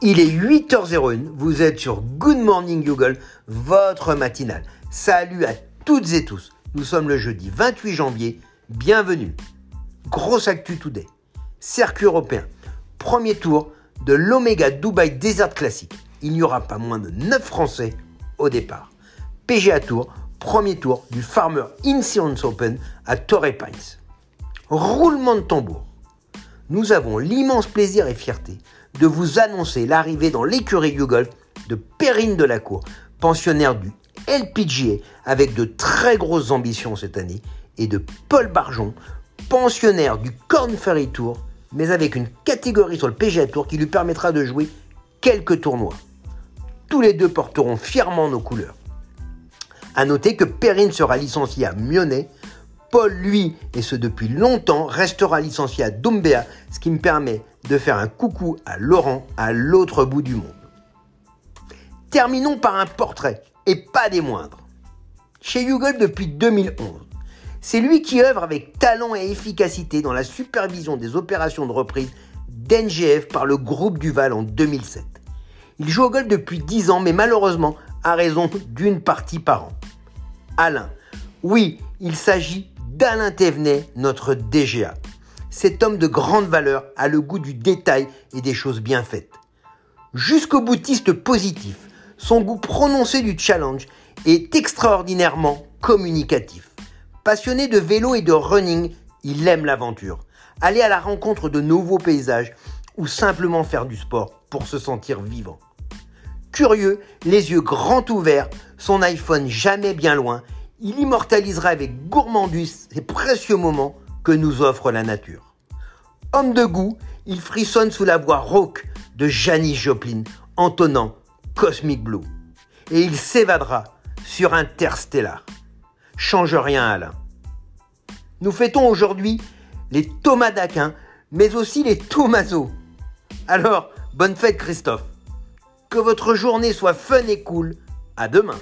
Il est 8h01, vous êtes sur Good Morning Google, votre matinale. Salut à toutes et tous, nous sommes le jeudi 28 janvier, bienvenue. Grosse actu today. Circuit européen, premier tour de l'Omega Dubai Desert Classic. Il n'y aura pas moins de 9 Français au départ. PGA Tour, premier tour du Farmer Insurance Open à Torrey Pines. Roulement de tambour. Nous avons l'immense plaisir et fierté de vous annoncer l'arrivée dans l'écurie du golf de Perrine Delacour, pensionnaire du LPGA avec de très grosses ambitions cette année, et de Paul Barjon, pensionnaire du Corn Ferry Tour, mais avec une catégorie sur le PGA Tour qui lui permettra de jouer quelques tournois. Tous les deux porteront fièrement nos couleurs. A noter que Perrine sera licencié à Mionnet, Paul, lui, et ce depuis longtemps, restera licencié à Doumbéa, ce qui me permet de faire un coucou à Laurent à l'autre bout du monde. Terminons par un portrait, et pas des moindres. Chez Google depuis 2011, c'est lui qui œuvre avec talent et efficacité dans la supervision des opérations de reprise d'NGF par le groupe Duval en 2007. Il joue au golf depuis 10 ans, mais malheureusement à raison d'une partie par an. Alain, oui, il s'agit d'Alain Thévenet, notre DGA. Cet homme de grande valeur a le goût du détail et des choses bien faites. Jusqu'au boutiste positif, son goût prononcé du challenge est extraordinairement communicatif. Passionné de vélo et de running, il aime l'aventure. Aller à la rencontre de nouveaux paysages ou simplement faire du sport pour se sentir vivant. Curieux, les yeux grands ouverts, son iPhone jamais bien loin, il immortalisera avec gourmandise ces précieux moments que nous offre la nature. Homme de goût, il frissonne sous la voix rauque de Janis Joplin, entonnant Cosmic Blue. Et il s'évadera sur Interstellar. Change rien, Alain. Nous fêtons aujourd'hui les Thomas d'Aquin, mais aussi les Thomaso. Alors, bonne fête, Christophe. Que votre journée soit fun et cool. À demain.